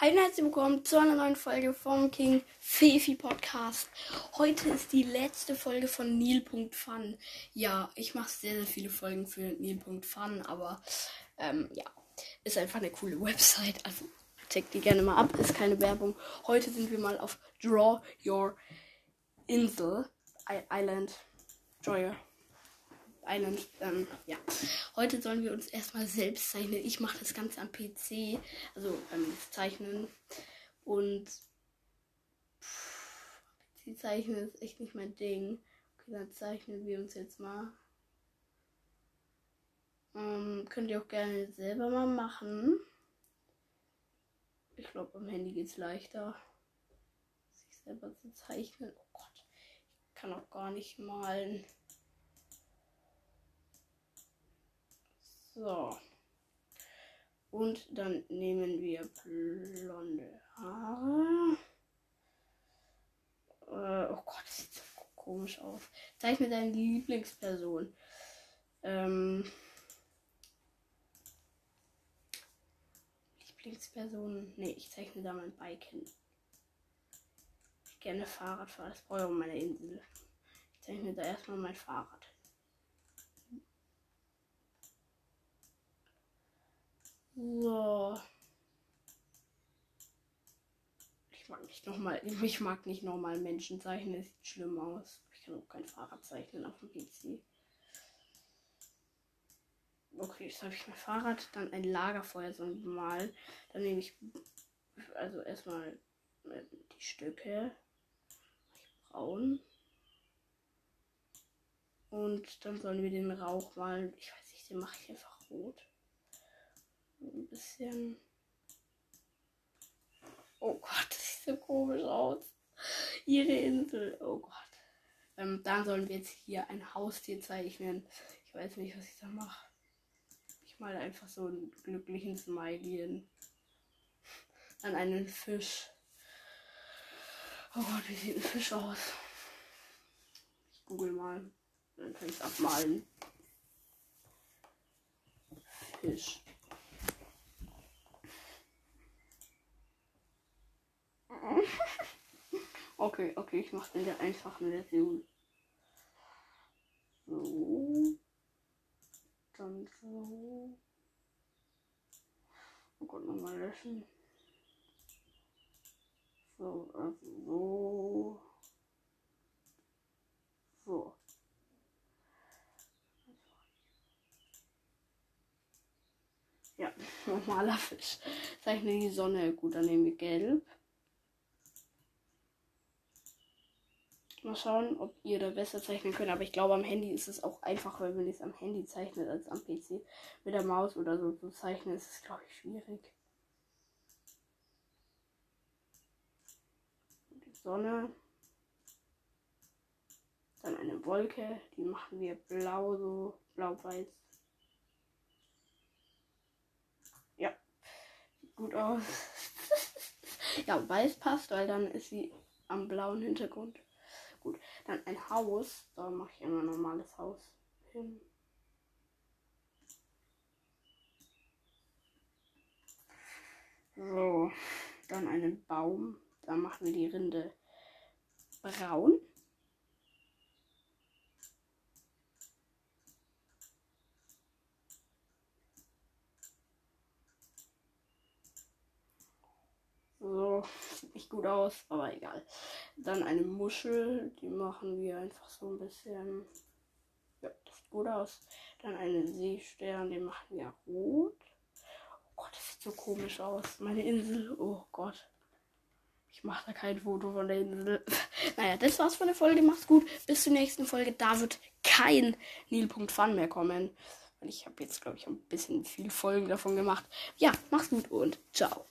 Hi und herzlich willkommen zu einer neuen Folge vom King Fefi Podcast. Heute ist die letzte Folge von Neil.fun. Ja, ich mache sehr, sehr viele Folgen für Neil.fun, aber ähm, ja, ist einfach eine coole Website. Also check die gerne mal ab, ist keine Werbung. Heute sind wir mal auf Draw Your Insel I Island. Draw Your Island. Ähm, ja. Heute sollen wir uns erstmal selbst zeichnen. Ich mache das Ganze am PC. Also ähm, zeichnen. Und PC zeichnen ist echt nicht mein Ding. Okay, dann zeichnen wir uns jetzt mal. Ähm, könnt ihr auch gerne selber mal machen. Ich glaube, am Handy geht es leichter, sich selber zu zeichnen. Oh Gott, ich kann auch gar nicht malen. So. Und dann nehmen wir blonde Haare. Äh, oh Gott, das sieht so komisch aus. Zeichne deine Lieblingsperson. Ähm, Lieblingsperson. Nee, ich zeichne da mein Bike hin. Ich gerne Fahrrad fahre. Das brauche ich auf meiner Insel. Ich zeichne da erstmal mein Fahrrad. So. Ich mag nicht nochmal, ich mag nicht normal Menschen zeichnen, das sieht schlimm aus. Ich kann auch kein Fahrrad zeichnen auf dem PC. Okay, jetzt habe ich mein Fahrrad, dann ein Lagerfeuer so mal. Dann nehme ich also erstmal die Stücke. Braun. Und dann sollen wir den Rauch mal, ich weiß nicht, den mache ich einfach rot ein bisschen. Oh Gott, das sieht so komisch aus. Ihre Insel. Oh Gott. Ähm, dann sollen wir jetzt hier ein Haustier zeichnen. Ich weiß nicht, was ich da mache. Ich male einfach so einen glücklichen Smiley Dann einen Fisch. Oh Gott, wie sieht ein Fisch aus? Ich google mal. Dann kann ich es abmalen. Fisch. okay, okay, ich mache in der einfachen Version. So. Dann so. Oh Gott, nochmal löschen. So, also so. So. Ja, normaler Fisch. Zeichne die Sonne. Gut, dann nehmen wir gelb. Mal schauen, ob ihr da besser zeichnen könnt. Aber ich glaube, am Handy ist es auch einfacher, wenn ihr es am Handy zeichnet, als am PC. Mit der Maus oder so zu zeichnen, ist es, glaube ich, schwierig. Die Sonne. Dann eine Wolke. Die machen wir blau, so blau-weiß. Ja, sieht gut aus. ja, weiß passt, weil dann ist sie am blauen Hintergrund. Gut, dann ein Haus. Da mache ich immer ein normales Haus hin. So, dann einen Baum. Da machen wir die Rinde braun. So, sieht nicht gut aus, aber egal. Dann eine Muschel, die machen wir einfach so ein bisschen. Ja, das sieht gut aus. Dann einen Seestern, den machen wir rot. Oh Gott, das sieht so komisch aus. Meine Insel, oh Gott. Ich mache da kein Foto von der Insel. naja, das war's von der Folge. Macht's gut. Bis zur nächsten Folge. Da wird kein Nil.fun mehr kommen. Weil ich habe jetzt, glaube ich, ein bisschen viel Folgen davon gemacht. Ja, macht's gut und ciao.